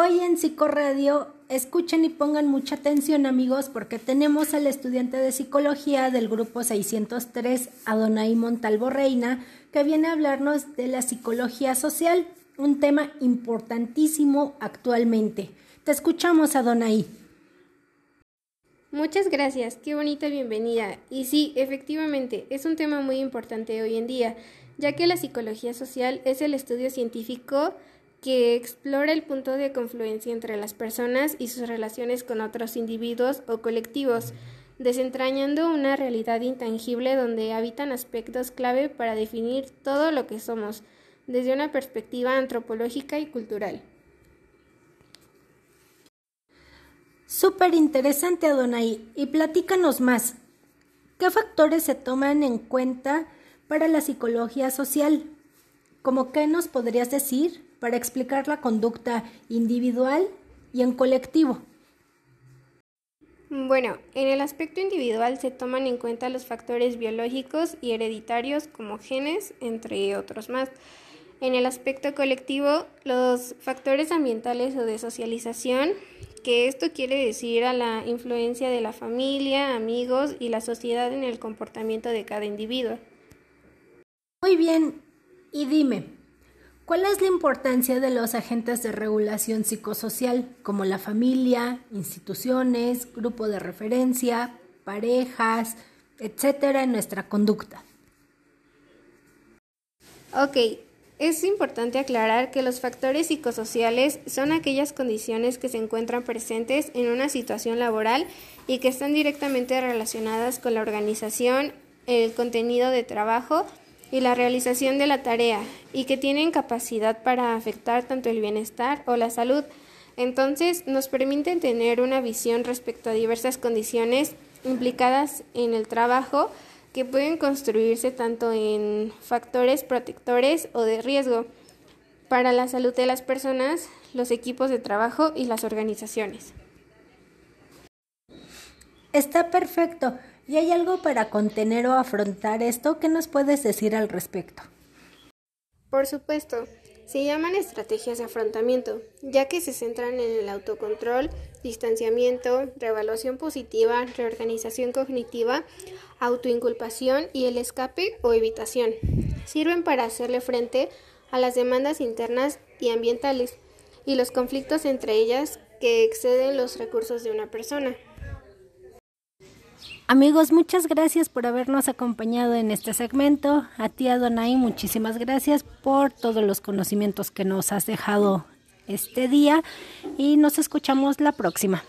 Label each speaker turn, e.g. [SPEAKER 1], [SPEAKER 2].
[SPEAKER 1] Hoy en Psicoradio, escuchen y pongan mucha atención amigos porque tenemos al estudiante de psicología del grupo 603, Adonai Montalvo Reina, que viene a hablarnos de la psicología social, un tema importantísimo actualmente. Te escuchamos, Adonai.
[SPEAKER 2] Muchas gracias, qué bonita bienvenida. Y sí, efectivamente, es un tema muy importante hoy en día, ya que la psicología social es el estudio científico que explora el punto de confluencia entre las personas y sus relaciones con otros individuos o colectivos, desentrañando una realidad intangible donde habitan aspectos clave para definir todo lo que somos, desde una perspectiva antropológica y cultural.
[SPEAKER 1] Súper interesante, Adonai. Y platícanos más. ¿Qué factores se toman en cuenta para la psicología social? ¿Cómo qué nos podrías decir para explicar la conducta individual y en colectivo.
[SPEAKER 2] Bueno, en el aspecto individual se toman en cuenta los factores biológicos y hereditarios como genes, entre otros más. En el aspecto colectivo, los factores ambientales o de socialización, que esto quiere decir a la influencia de la familia, amigos y la sociedad en el comportamiento de cada individuo.
[SPEAKER 1] Muy bien, y dime, ¿Cuál es la importancia de los agentes de regulación psicosocial, como la familia, instituciones, grupo de referencia, parejas, etcétera, en nuestra conducta?
[SPEAKER 2] Ok, es importante aclarar que los factores psicosociales son aquellas condiciones que se encuentran presentes en una situación laboral y que están directamente relacionadas con la organización, el contenido de trabajo, y la realización de la tarea y que tienen capacidad para afectar tanto el bienestar o la salud. Entonces nos permiten tener una visión respecto a diversas condiciones implicadas en el trabajo que pueden construirse tanto en factores protectores o de riesgo para la salud de las personas, los equipos de trabajo y las organizaciones.
[SPEAKER 1] Está perfecto. ¿Y hay algo para contener o afrontar esto? ¿Qué nos puedes decir al respecto?
[SPEAKER 2] Por supuesto, se llaman estrategias de afrontamiento, ya que se centran en el autocontrol, distanciamiento, reevaluación positiva, reorganización cognitiva, autoinculpación y el escape o evitación. Sirven para hacerle frente a las demandas internas y ambientales y los conflictos entre ellas que exceden los recursos de una persona.
[SPEAKER 1] Amigos, muchas gracias por habernos acompañado en este segmento. A ti, Adonai, muchísimas gracias por todos los conocimientos que nos has dejado este día y nos escuchamos la próxima.